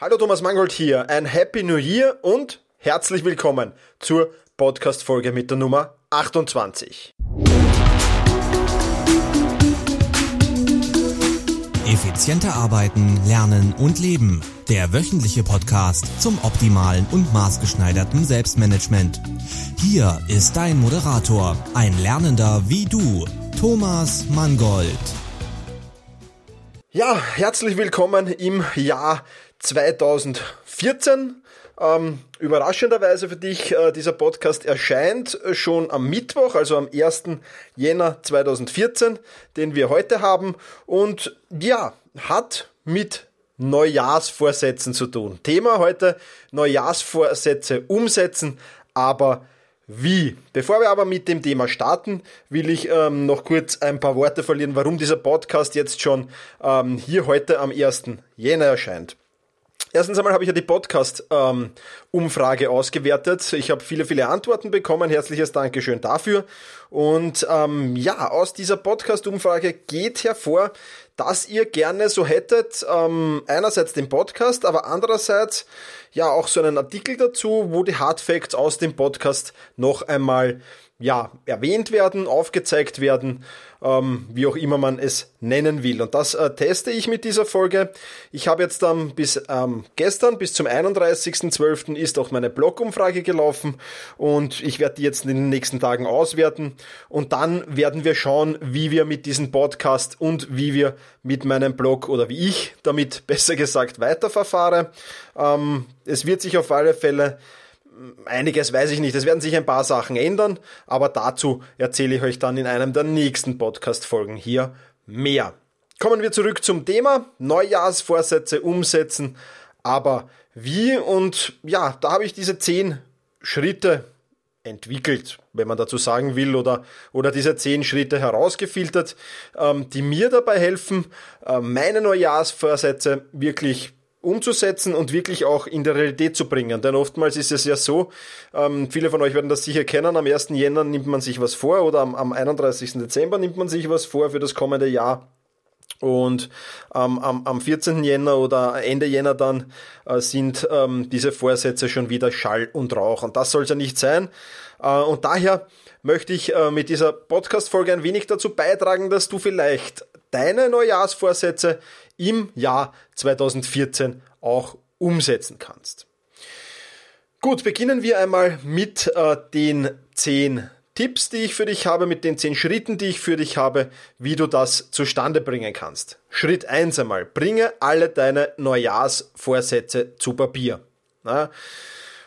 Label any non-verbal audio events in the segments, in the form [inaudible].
Hallo Thomas Mangold hier, ein Happy New Year und herzlich willkommen zur Podcast-Folge mit der Nummer 28. Effizienter arbeiten, lernen und leben. Der wöchentliche Podcast zum optimalen und maßgeschneiderten Selbstmanagement. Hier ist dein Moderator, ein Lernender wie du, Thomas Mangold. Ja, herzlich willkommen im Jahr 2014. Ähm, überraschenderweise für dich, äh, dieser Podcast erscheint schon am Mittwoch, also am 1. Jänner 2014, den wir heute haben. Und ja, hat mit Neujahrsvorsätzen zu tun. Thema heute Neujahrsvorsätze umsetzen, aber wie. Bevor wir aber mit dem Thema starten, will ich ähm, noch kurz ein paar Worte verlieren, warum dieser Podcast jetzt schon ähm, hier heute am 1. Jänner erscheint. Erstens einmal habe ich ja die Podcast-Umfrage ähm, ausgewertet. Ich habe viele, viele Antworten bekommen. Herzliches Dankeschön dafür. Und ähm, ja, aus dieser Podcast-Umfrage geht hervor, dass ihr gerne so hättet, ähm, einerseits den Podcast, aber andererseits ja auch so einen Artikel dazu, wo die Hard Facts aus dem Podcast noch einmal ja, erwähnt werden, aufgezeigt werden, ähm, wie auch immer man es nennen will. Und das äh, teste ich mit dieser Folge. Ich habe jetzt ähm, bis ähm, gestern, bis zum 31.12. ist auch meine Blog-Umfrage gelaufen und ich werde die jetzt in den nächsten Tagen auswerten und dann werden wir schauen, wie wir mit diesem Podcast und wie wir mit meinem Blog oder wie ich damit [laughs] besser gesagt weiterverfahre. Ähm, es wird sich auf alle Fälle einiges weiß ich nicht. Es werden sich ein paar Sachen ändern, aber dazu erzähle ich euch dann in einem der nächsten Podcast-Folgen hier mehr. Kommen wir zurück zum Thema Neujahrsvorsätze umsetzen. Aber wie? Und ja, da habe ich diese zehn Schritte entwickelt, wenn man dazu sagen will, oder, oder diese zehn Schritte herausgefiltert, ähm, die mir dabei helfen, äh, meine Neujahrsvorsätze wirklich umzusetzen und wirklich auch in der Realität zu bringen. Denn oftmals ist es ja so, ähm, viele von euch werden das sicher kennen, am 1. Jänner nimmt man sich was vor oder am, am 31. Dezember nimmt man sich was vor für das kommende Jahr. Und ähm, am, am 14. Jänner oder Ende Jänner dann äh, sind ähm, diese Vorsätze schon wieder Schall und Rauch. Und das soll es ja nicht sein. Äh, und daher möchte ich äh, mit dieser Podcast-Folge ein wenig dazu beitragen, dass du vielleicht deine Neujahrsvorsätze im Jahr 2014 auch umsetzen kannst. Gut, beginnen wir einmal mit äh, den zehn Tipps, die ich für dich habe, mit den zehn Schritten, die ich für dich habe, wie du das zustande bringen kannst. Schritt eins einmal, bringe alle deine Neujahrsvorsätze zu Papier. Na,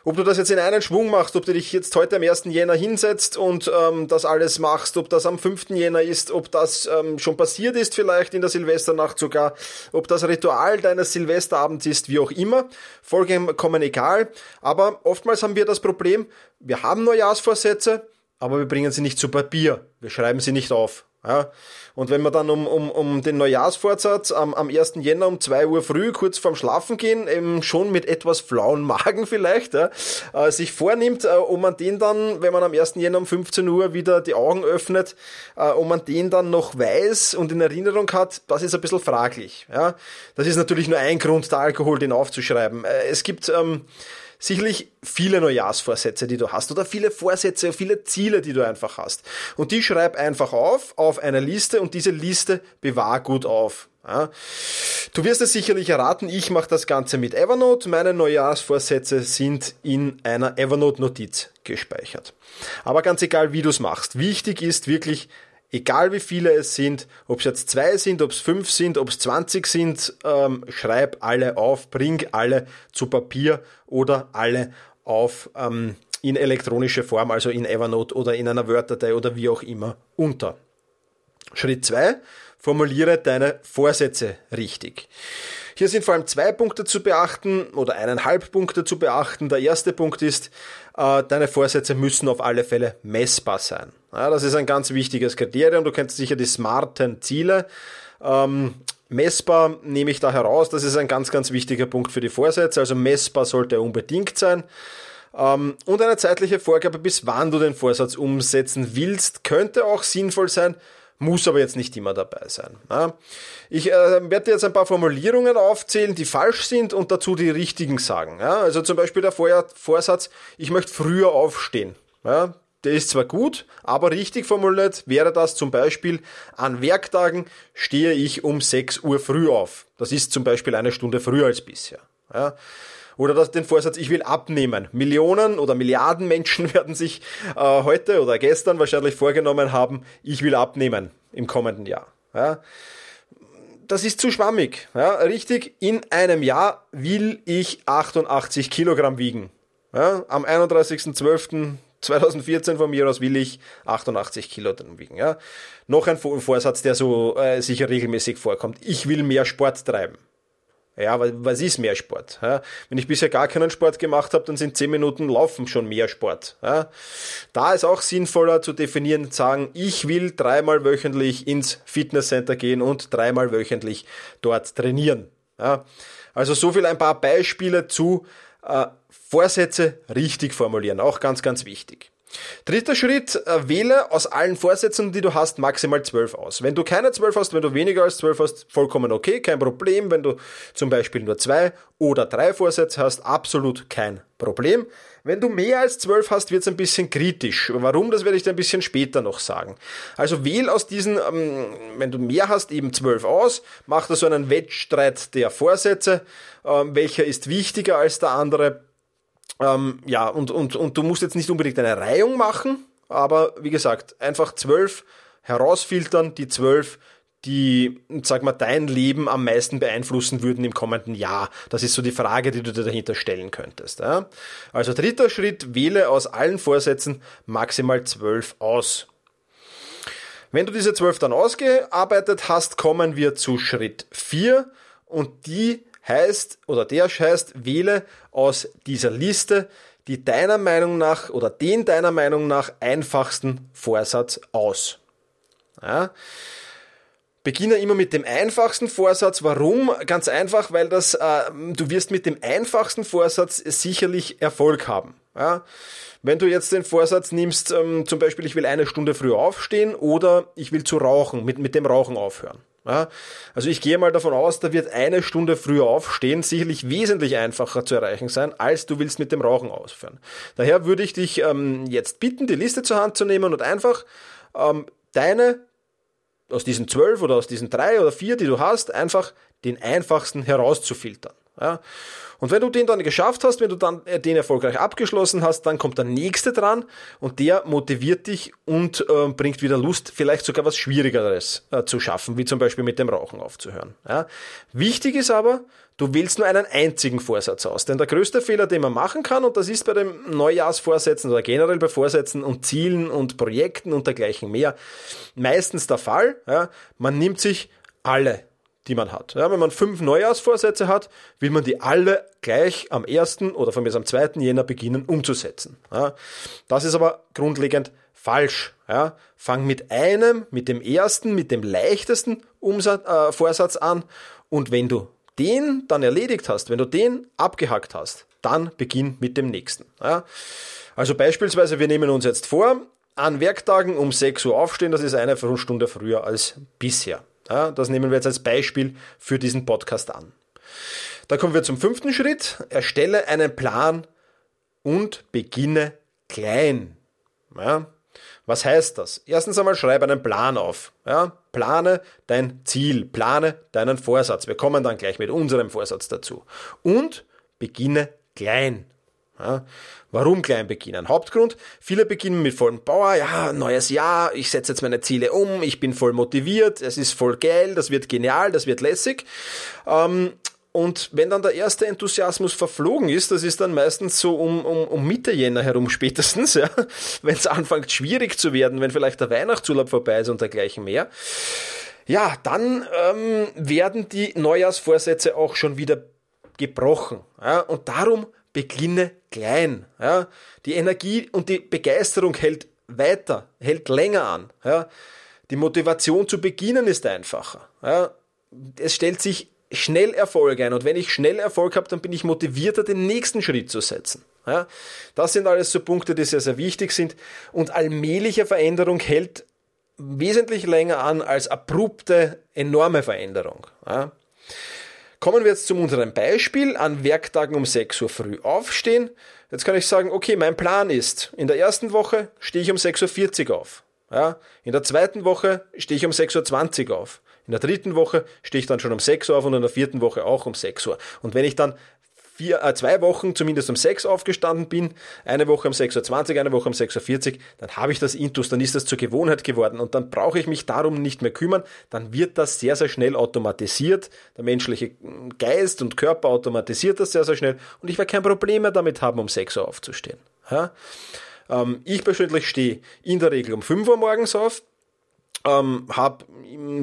ob du das jetzt in einen Schwung machst, ob du dich jetzt heute am 1. Jänner hinsetzt und ähm, das alles machst, ob das am 5. Jänner ist, ob das ähm, schon passiert ist vielleicht in der Silvesternacht sogar, ob das Ritual deines Silvesterabends ist, wie auch immer, vollkommen egal. Aber oftmals haben wir das Problem, wir haben Neujahrsvorsätze, aber wir bringen sie nicht zu Papier, wir schreiben sie nicht auf. Ja. Und wenn man dann um, um, um den Neujahrsvorsatz am, am 1. Jänner um 2 Uhr früh, kurz vorm Schlafen gehen, eben schon mit etwas flauen Magen [laughs] vielleicht, ja, äh, sich vornimmt, äh, ob man den dann, wenn man am 1. Jänner um 15 Uhr wieder die Augen öffnet, äh, ob man den dann noch weiß und in Erinnerung hat, das ist ein bisschen fraglich. Ja. Das ist natürlich nur ein Grund, der Alkohol den aufzuschreiben. Äh, es gibt ähm, sicherlich viele Neujahrsvorsätze, die du hast oder viele Vorsätze, viele Ziele, die du einfach hast. Und die schreib einfach auf, auf eine Liste und diese Liste bewahr gut auf. Ja. Du wirst es sicherlich erraten, ich mache das Ganze mit Evernote. Meine Neujahrsvorsätze sind in einer Evernote-Notiz gespeichert. Aber ganz egal, wie du es machst, wichtig ist wirklich egal wie viele es sind, ob es jetzt zwei sind, ob es fünf sind, ob es zwanzig sind, ähm, schreib alle auf, bring alle zu Papier oder alle auf ähm, in elektronische Form, also in Evernote oder in einer Word-Datei oder wie auch immer unter. Schritt zwei: Formuliere deine Vorsätze richtig. Hier sind vor allem zwei Punkte zu beachten oder eineinhalb Punkte zu beachten. Der erste Punkt ist, äh, deine Vorsätze müssen auf alle Fälle messbar sein. Ja, das ist ein ganz wichtiges Kriterium. Du kennst sicher die smarten Ziele. Ähm, messbar nehme ich da heraus. Das ist ein ganz, ganz wichtiger Punkt für die Vorsätze. Also messbar sollte er unbedingt sein. Ähm, und eine zeitliche Vorgabe, bis wann du den Vorsatz umsetzen willst, könnte auch sinnvoll sein. muss aber jetzt nicht immer dabei sein. Ich äh, werde jetzt ein paar Formulierungen aufzählen, die falsch sind und dazu die richtigen sagen. Also zum Beispiel der Vorsatz, ich möchte früher aufstehen. Der ist zwar gut, aber richtig formuliert wäre das zum Beispiel, an Werktagen stehe ich um 6 Uhr früh auf. Das ist zum Beispiel eine Stunde früher als bisher. Oder das, den Vorsatz, ich will abnehmen. Millionen oder Milliarden Menschen [laughs] werden sich äh, heute oder gestern wahrscheinlich vorgenommen haben, ich will abnehmen im kommenden Jahr. Ja. Das ist zu schwammig. Ja. Richtig, in einem Jahr will ich 88 Kilogramm wiegen. Ja. Am 31.12.2014 von mir aus will ich 88 Kilo wiegen. Ja. Noch ein Vorsatz, der so äh, sicher regelmäßig vorkommt. Ich will mehr Sport treiben. Ja, was ist mehr Sport? Ja, wenn ich bisher gar keinen Sport gemacht habe, dann sind 10 Minuten Laufen schon mehr Sport. Ja, da ist auch sinnvoller zu definieren, sagen, ich will dreimal wöchentlich ins Fitnesscenter gehen und dreimal wöchentlich dort trainieren. Ja, also so viel ein paar Beispiele zu äh, Vorsätze richtig formulieren, auch ganz, ganz wichtig. Dritter Schritt, äh, wähle aus allen Vorsätzen, die du hast, maximal zwölf aus. Wenn du keine zwölf hast, wenn du weniger als zwölf hast, vollkommen okay, kein Problem. Wenn du zum Beispiel nur zwei oder drei Vorsätze hast, absolut kein Problem. Wenn du mehr als zwölf hast, wird es ein bisschen kritisch. Warum, das werde ich dir ein bisschen später noch sagen. Also wähl aus diesen, ähm, wenn du mehr hast, eben zwölf aus, mach da so einen Wettstreit der Vorsätze, ähm, welcher ist wichtiger als der andere ähm, ja, und, und, und du musst jetzt nicht unbedingt eine Reihung machen, aber wie gesagt, einfach zwölf herausfiltern, die zwölf, die, sag mal, dein Leben am meisten beeinflussen würden im kommenden Jahr. Das ist so die Frage, die du dir dahinter stellen könntest. Ja? Also dritter Schritt, wähle aus allen Vorsätzen maximal zwölf aus. Wenn du diese zwölf dann ausgearbeitet hast, kommen wir zu Schritt vier und die heißt oder der heißt, wähle aus dieser Liste die deiner Meinung nach oder den deiner Meinung nach einfachsten Vorsatz aus. Ja. Beginne immer mit dem einfachsten Vorsatz. Warum? Ganz einfach, weil das, äh, du wirst mit dem einfachsten Vorsatz sicherlich Erfolg haben. Ja? Wenn du jetzt den Vorsatz nimmst, ähm, zum Beispiel, ich will eine Stunde früher aufstehen oder ich will zu rauchen, mit, mit dem Rauchen aufhören. Ja, also ich gehe mal davon aus, da wird eine Stunde früher aufstehen sicherlich wesentlich einfacher zu erreichen sein, als du willst mit dem Rauchen ausführen. Daher würde ich dich ähm, jetzt bitten, die Liste zur Hand zu nehmen und einfach ähm, deine aus diesen zwölf oder aus diesen drei oder vier, die du hast, einfach den einfachsten herauszufiltern. Ja? Und wenn du den dann geschafft hast, wenn du dann äh, den erfolgreich abgeschlossen hast, dann kommt der nächste dran und der motiviert dich und äh, bringt wieder Lust, vielleicht sogar was Schwierigeres äh, zu schaffen, wie zum Beispiel mit dem Rauchen aufzuhören. Ja? Wichtig ist aber, du wählst nur einen einzigen Vorsatz aus. Denn der größte Fehler, den man machen kann, und das ist bei den Neujahrsvorsätzen oder generell bei Vorsätzen und Zielen und Projekten und dergleichen mehr, meistens der Fall, ja, man nimmt sich alle die man hat. Ja, wenn man fünf Neujahrsvorsätze hat, will man die alle gleich am ersten oder von mir am zweiten Jänner beginnen umzusetzen. Ja, das ist aber grundlegend falsch. Ja, fang mit einem, mit dem ersten, mit dem leichtesten Umsatz, äh, Vorsatz an und wenn du den dann erledigt hast, wenn du den abgehackt hast, dann beginn mit dem nächsten. Ja, also beispielsweise, wir nehmen uns jetzt vor, an Werktagen um 6 Uhr aufstehen, das ist eine Stunde früher als bisher. Ja, das nehmen wir jetzt als Beispiel für diesen Podcast an. Da kommen wir zum fünften Schritt. Erstelle einen Plan und beginne klein. Ja, was heißt das? Erstens einmal schreibe einen Plan auf. Ja, plane dein Ziel, plane deinen Vorsatz. Wir kommen dann gleich mit unserem Vorsatz dazu. Und beginne klein. Ja, warum klein beginnen? Hauptgrund, viele beginnen mit vollem Power, ja, neues Jahr, ich setze jetzt meine Ziele um, ich bin voll motiviert, es ist voll geil, das wird genial, das wird lässig. Ähm, und wenn dann der erste Enthusiasmus verflogen ist, das ist dann meistens so um, um, um Mitte Jänner herum spätestens, [laughs] ja, wenn es anfängt schwierig zu werden, wenn vielleicht der Weihnachtsurlaub vorbei ist und dergleichen mehr, ja, dann ähm, werden die Neujahrsvorsätze auch schon wieder gebrochen. Ja, und darum beginne klein. Ja. Die Energie und die Begeisterung hält weiter, hält länger an. Ja. Die Motivation zu beginnen ist einfacher. Ja. Es stellt sich schnell Erfolg ein und wenn ich schnell Erfolg habe, dann bin ich motivierter, den nächsten Schritt zu setzen. Ja. Das sind alles so Punkte, die sehr, sehr wichtig sind und allmähliche Veränderung hält wesentlich länger an als abrupte, enorme Veränderung. Ja. Kommen wir jetzt zu unserem Beispiel, an Werktagen um 6 Uhr früh aufstehen. Jetzt kann ich sagen, okay, mein Plan ist, in der ersten Woche stehe ich um 6.40 Uhr auf. Ja, in der zweiten Woche stehe ich um 6.20 Uhr auf. In der dritten Woche stehe ich dann schon um 6 Uhr auf und in der vierten Woche auch um 6 Uhr. Und wenn ich dann vier, äh, zwei Wochen zumindest um 6 aufgestanden bin, eine Woche um 6.20 Uhr, eine Woche um 6.40 Uhr, dann habe ich das Intus, dann ist das zur Gewohnheit geworden und dann brauche ich mich darum nicht mehr kümmern, dann wird das sehr, sehr schnell automatisiert. Der menschliche Geist und Körper automatisiert das sehr, sehr schnell und ich werde kein Problem mehr damit haben, um 6 Uhr aufzustehen. Ja? Ähm, ich persönlich stehe in der Regel um 5 Uhr morgens auf, ähm, habe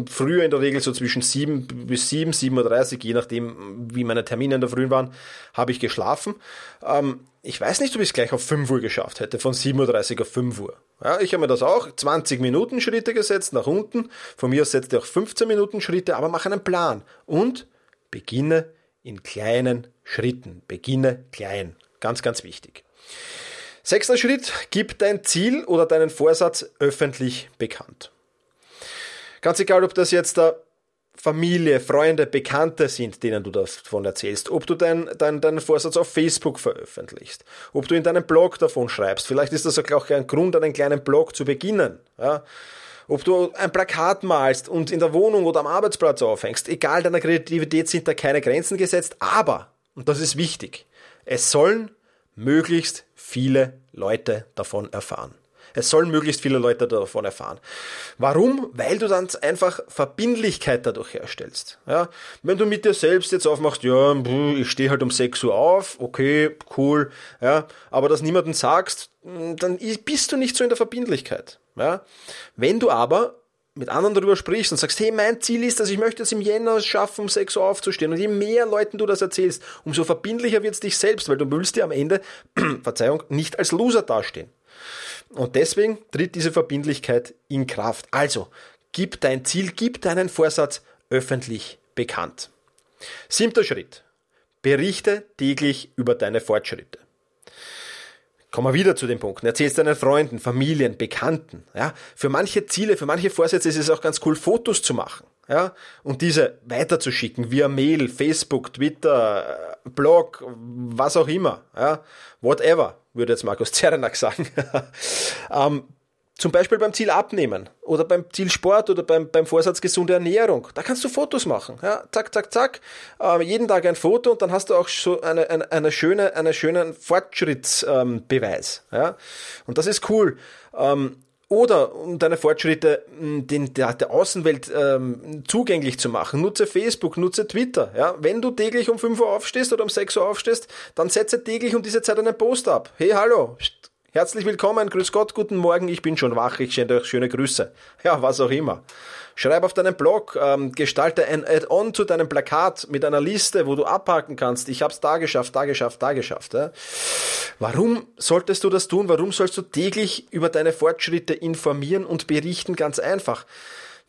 früher in der Regel so zwischen 7 bis 7, 7.30 Uhr, je nachdem, wie meine Termine in der Früh waren, habe ich geschlafen. Ähm, ich weiß nicht, ob ich es gleich auf 5 Uhr geschafft hätte, von 7.30 Uhr auf 5 Uhr. Ja, ich habe mir das auch 20 Minuten Schritte gesetzt nach unten. Von mir aus setze ich auch 15 Minuten Schritte, aber mache einen Plan und beginne in kleinen Schritten. Beginne klein. Ganz, ganz wichtig. Sechster Schritt, gib dein Ziel oder deinen Vorsatz öffentlich bekannt. Ganz egal, ob das jetzt da Familie, Freunde, Bekannte sind, denen du davon erzählst, ob du deinen dein, dein Vorsatz auf Facebook veröffentlichst, ob du in deinem Blog davon schreibst. Vielleicht ist das auch ein Grund, einen kleinen Blog zu beginnen. Ja? Ob du ein Plakat malst und in der Wohnung oder am Arbeitsplatz aufhängst, egal, deiner Kreativität sind da keine Grenzen gesetzt, aber, und das ist wichtig, es sollen möglichst viele Leute davon erfahren. Es sollen möglichst viele Leute davon erfahren. Warum? Weil du dann einfach Verbindlichkeit dadurch herstellst. Ja? Wenn du mit dir selbst jetzt aufmachst, ja, ich stehe halt um 6 Uhr auf, okay, cool, ja, aber das niemandem sagst, dann bist du nicht so in der Verbindlichkeit. Ja? Wenn du aber mit anderen darüber sprichst und sagst, hey, mein Ziel ist, dass ich möchte es im Jänner schaffen, um 6 Uhr aufzustehen. Und je mehr Leuten du das erzählst, umso verbindlicher wird es dich selbst, weil du willst dir am Ende, [clears throat] Verzeihung, nicht als Loser dastehen. Und deswegen tritt diese Verbindlichkeit in Kraft. Also, gib dein Ziel, gib deinen Vorsatz öffentlich bekannt. Siebter Schritt. Berichte täglich über deine Fortschritte. Kommen wir wieder zu den Punkten. Erzählst deinen Freunden, Familien, Bekannten. Ja, für manche Ziele, für manche Vorsätze ist es auch ganz cool, Fotos zu machen. Ja, und diese weiterzuschicken via Mail, Facebook, Twitter, Blog, was auch immer. Ja, whatever würde jetzt Markus [laughs] Zerenak sagen. [laughs] ähm, zum Beispiel beim Ziel Abnehmen oder beim Ziel Sport oder beim, beim Vorsatz gesunde Ernährung. Da kannst du Fotos machen. Ja, zack, zack, zack. Ähm, jeden Tag ein Foto und dann hast du auch so eine, eine, eine schöne, einen schönen Fortschrittsbeweis. Ähm, ja, und das ist cool. Ähm, oder um deine Fortschritte den, der, der Außenwelt ähm, zugänglich zu machen, nutze Facebook, nutze Twitter. Ja? Wenn du täglich um 5 Uhr aufstehst oder um 6 Uhr aufstehst, dann setze täglich um diese Zeit einen Post ab. Hey, hallo, herzlich willkommen, grüß Gott, guten Morgen, ich bin schon wach, ich schicke euch schöne Grüße. Ja, was auch immer. Schreib auf deinen Blog, ähm, gestalte ein Add-on zu deinem Plakat mit einer Liste, wo du abhaken kannst. Ich habe es da geschafft, da geschafft, da geschafft. Ja? Warum solltest du das tun? Warum sollst du täglich über deine Fortschritte informieren und berichten? Ganz einfach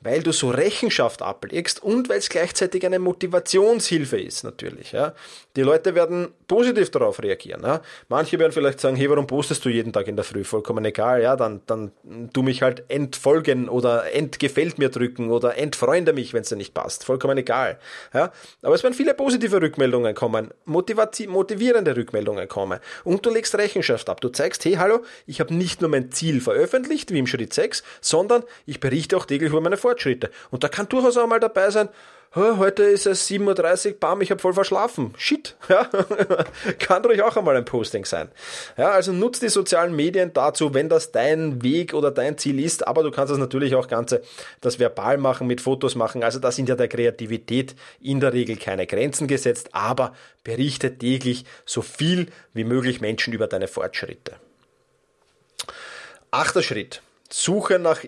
weil du so Rechenschaft ablegst und weil es gleichzeitig eine Motivationshilfe ist natürlich. Ja. Die Leute werden positiv darauf reagieren. Ja. Manche werden vielleicht sagen, hey, warum postest du jeden Tag in der Früh? Vollkommen egal, ja, dann, dann tu mich halt entfolgen oder entgefällt mir drücken oder entfreunde mich, wenn es dir nicht passt. Vollkommen egal. Ja. Aber es werden viele positive Rückmeldungen kommen, motivierende Rückmeldungen kommen und du legst Rechenschaft ab. Du zeigst, hey, hallo, ich habe nicht nur mein Ziel veröffentlicht, wie im Schritt 6, sondern ich berichte auch täglich über meine Fortschritte. Und da kann durchaus auch mal dabei sein, heute ist es 7.30 Uhr, bam, ich habe voll verschlafen. Shit. [laughs] Ja? Kann ruhig auch einmal ein Posting sein. Ja, also nutzt die sozialen Medien dazu, wenn das dein Weg oder dein Ziel ist, aber du kannst das natürlich auch Ganze, das verbal machen, mit Fotos machen. Also da sind ja der Kreativität in der Regel keine Grenzen gesetzt, aber berichte täglich so viel wie möglich Menschen über deine Fortschritte. Achter Schritt. Suche nach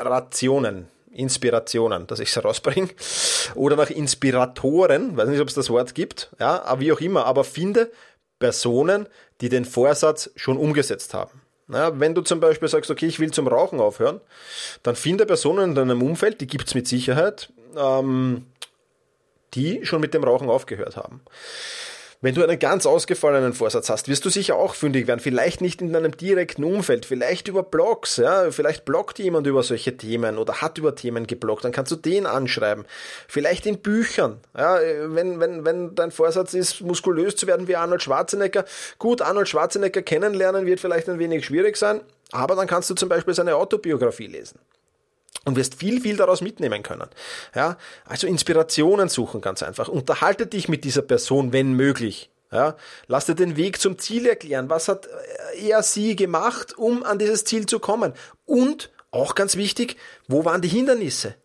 Inspirationen. Inspirationen, dass ich es rausbringe. Oder nach Inspiratoren, weiß nicht, ob es das Wort gibt, ja, aber wie auch immer, aber finde Personen, die den Vorsatz schon umgesetzt haben. Ja, wenn du zum Beispiel sagst, okay, ich will zum Rauchen aufhören, dann finde Personen in deinem Umfeld, die gibt es mit Sicherheit, ähm, die schon mit dem Rauchen aufgehört haben. Wenn du einen ganz ausgefallenen Vorsatz hast, wirst du sicher auch fündig werden. Vielleicht nicht in deinem direkten Umfeld, vielleicht über Blogs, ja. Vielleicht bloggt jemand über solche Themen oder hat über Themen gebloggt. Dann kannst du den anschreiben. Vielleicht in Büchern, ja. Wenn, wenn, wenn dein Vorsatz ist, muskulös zu werden wie Arnold Schwarzenegger. Gut, Arnold Schwarzenegger kennenlernen wird vielleicht ein wenig schwierig sein, aber dann kannst du zum Beispiel seine Autobiografie lesen und wirst viel, viel daraus mitnehmen können. Ja, also Inspirationen suchen ganz einfach. Unterhalte dich mit dieser Person, wenn möglich. Ja, lass dir den Weg zum Ziel erklären. Was hat er, sie gemacht, um an dieses Ziel zu kommen? Und, auch ganz wichtig, wo waren die Hindernisse?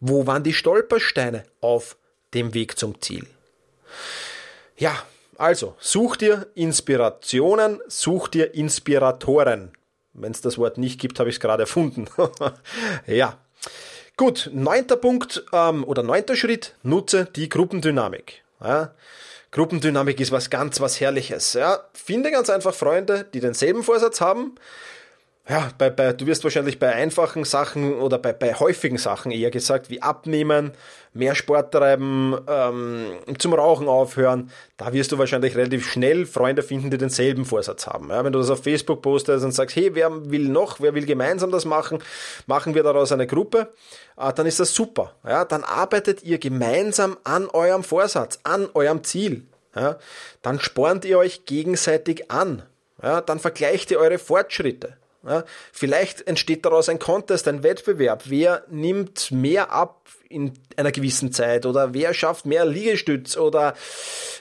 Wo waren die Stolpersteine auf dem Weg zum Ziel? Ja, also, such dir Inspirationen, such dir Inspiratoren. Wenn es das Wort nicht gibt, habe ich es gerade erfunden. [laughs] ja. Gut, neunter Punkt ähm, oder neunter Schritt, nutze die Gruppendynamik. Ja. Gruppendynamik ist was ganz was Herrliches. Ja. Finde ganz einfach Freunde, die denselben Vorsatz haben, ja, bei, bei, du wirst wahrscheinlich bei einfachen Sachen oder bei, bei häufigen Sachen eher gesagt, wie abnehmen, mehr Sport treiben, ähm, zum Rauchen aufhören, da wirst du wahrscheinlich relativ schnell Freunde finden, die denselben Vorsatz haben. Ja, wenn du das auf Facebook postest und sagst, hey, wer will noch, wer will gemeinsam das machen, machen wir daraus eine Gruppe, äh, dann ist das super. Ja, dann arbeitet ihr gemeinsam an eurem Vorsatz, an eurem Ziel. Ja, dann spornt ihr euch gegenseitig an. Ja, dann vergleicht ihr eure Fortschritte. Ja, vielleicht entsteht daraus ein Contest, ein Wettbewerb. Wer nimmt mehr ab in einer gewissen Zeit oder wer schafft mehr Liegestütz oder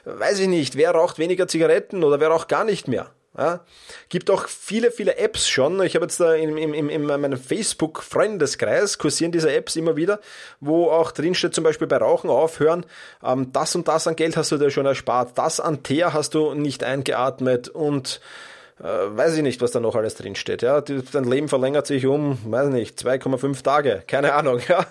weiß ich nicht, wer raucht weniger Zigaretten oder wer raucht gar nicht mehr. Ja, gibt auch viele, viele Apps schon. Ich habe jetzt da in, in, in, in meinem Facebook-Freundeskreis kursieren diese Apps immer wieder, wo auch drinsteht, zum Beispiel bei Rauchen aufhören, ähm, das und das an Geld hast du dir schon erspart, das an Teer hast du nicht eingeatmet und äh, weiß ich nicht, was da noch alles drinsteht. Ja, dein Leben verlängert sich um, weiß nicht, 2,5 Tage, keine Ahnung. Ja,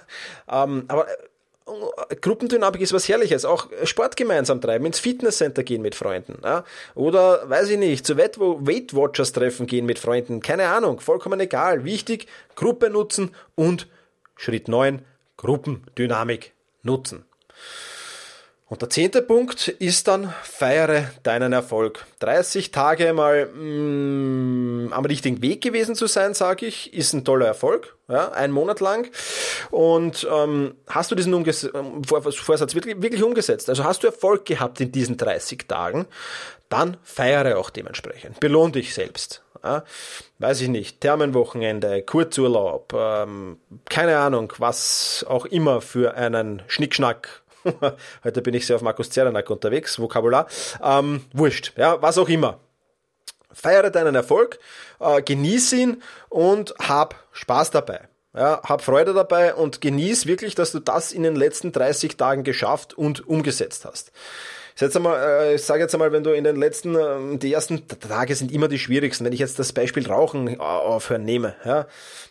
ähm, aber äh, Gruppendynamik ist was Herrliches. Auch Sport gemeinsam treiben, ins Fitnesscenter gehen mit Freunden. Ja? Oder, weiß ich nicht, zu Weight Watchers treffen gehen mit Freunden. Keine Ahnung, vollkommen egal. Wichtig, Gruppe nutzen und Schritt 9, Gruppendynamik nutzen. Und der zehnte Punkt ist dann, feiere deinen Erfolg. 30 Tage mal mh, mm, am richtigen Weg gewesen zu sein, sage ich, ist ein toller Erfolg. Ja, ein Monat lang. Und ähm, hast du diesen Umges Vorsatz wirklich, wirklich umgesetzt? Also hast du Erfolg gehabt in diesen 30 Tagen? Dann feiere auch dementsprechend. Belohn dich selbst. Ja, weiß ich nicht, Thermenwochenende, Kurzurlaub, ähm, keine Ahnung, was auch immer für einen Schnickschnack [laughs] Heute bin ich sehr auf Markus Zernack unterwegs, Vokabular. Ähm, wurscht, ja, was auch immer. Feiere deinen Erfolg, äh, genieß ihn und hab Spaß dabei. Ja, hab Freude dabei und genieß wirklich, dass du das in den letzten 30 Tagen geschafft und umgesetzt hast. Jetzt einmal, äh, ich sage jetzt einmal, wenn du in den letzten, ähm, die ersten Tage sind immer die schwierigsten. Wenn ich jetzt das Beispiel Rauchen äh, aufhören nehme, ja,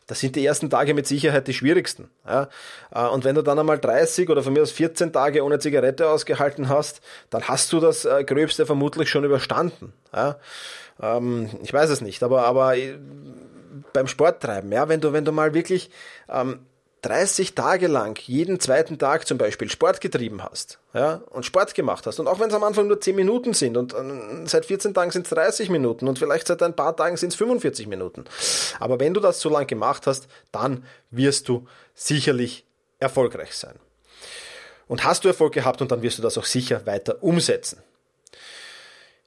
das sind die ersten Tage mit Sicherheit die schwierigsten. Ja. Äh, und wenn du dann einmal 30 oder von mir aus 14 Tage ohne Zigarette ausgehalten hast, dann hast du das Gröbste vermutlich schon überstanden. Ja. Ähm, ich weiß es nicht, aber, aber beim Sporttreiben, ja, wenn du, wenn du mal wirklich ähm, 30 Tage lang jeden zweiten Tag zum Beispiel Sport getrieben hast ja, und Sport gemacht hast und auch wenn es am Anfang nur 10 Minuten sind und äh, seit 14 Tagen sind es 30 Minuten und vielleicht seit ein paar Tagen sind es 45 Minuten. Aber wenn du das so lang gemacht hast, dann wirst du sicherlich erfolgreich sein. Und hast du Erfolg gehabt und dann wirst du das auch sicher weiter umsetzen.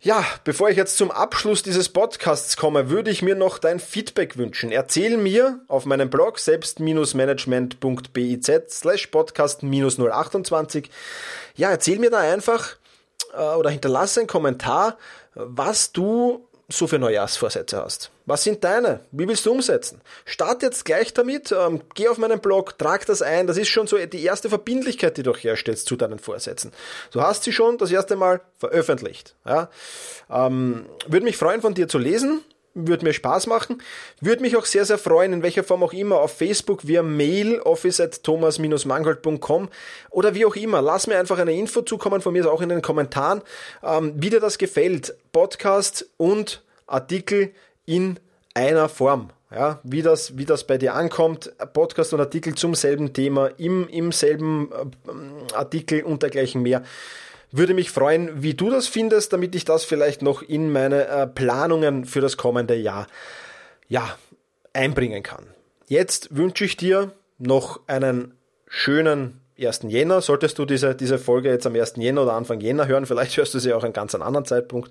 Ja, bevor ich jetzt zum Abschluss dieses Podcasts komme, würde ich mir noch dein Feedback wünschen. Erzähl mir auf meinem Blog selbst-management.biz slash podcast-028. Ja, erzähl mir da einfach äh, oder hinterlasse einen Kommentar, was du so für Neujahrsvorsätze hast. Was sind deine? Wie willst du umsetzen? Start jetzt gleich damit, ähm, geh auf meinen Blog, trag das ein. Das ist schon so die erste Verbindlichkeit, die du herstellst zu deinen Vorsätzen. Du hast sie schon das erste Mal veröffentlicht. Ja? Ähm, Würde mich freuen, von dir zu lesen. Würde mir Spaß machen. Würde mich auch sehr, sehr freuen, in welcher Form auch immer, auf Facebook, via Mail, office at thomas-mangold.com oder wie auch immer. Lass mir einfach eine Info zukommen, von mir auch in den Kommentaren, ähm, wie dir das gefällt. Podcast und Artikel in einer Form. Ja, wie das, wie das bei dir ankommt, Podcast und Artikel zum selben Thema, im, im selben äh, Artikel und dergleichen mehr. Würde mich freuen, wie du das findest, damit ich das vielleicht noch in meine äh, Planungen für das kommende Jahr ja, einbringen kann. Jetzt wünsche ich dir noch einen schönen 1. Jänner. Solltest du diese, diese Folge jetzt am 1. Jänner oder Anfang Jänner hören, vielleicht hörst du sie auch an ganz einem anderen Zeitpunkt.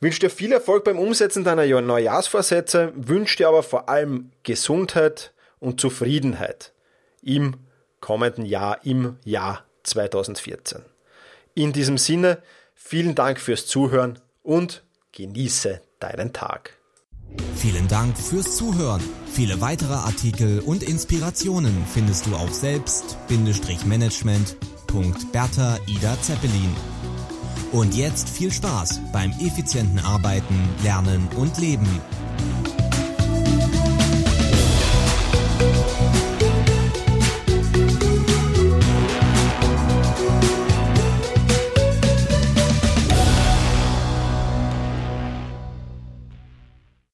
Wünsche dir viel Erfolg beim Umsetzen deiner Neujahrsvorsätze, wünsche dir aber vor allem Gesundheit und Zufriedenheit im kommenden Jahr, im Jahr 2014. In diesem Sinne, vielen Dank fürs Zuhören und genieße deinen Tag. Vielen Dank fürs Zuhören. Viele weitere Artikel und Inspirationen findest du auf selbst-management.bertha Ida Zeppelin. Und jetzt viel Spaß beim effizienten Arbeiten, Lernen und Leben.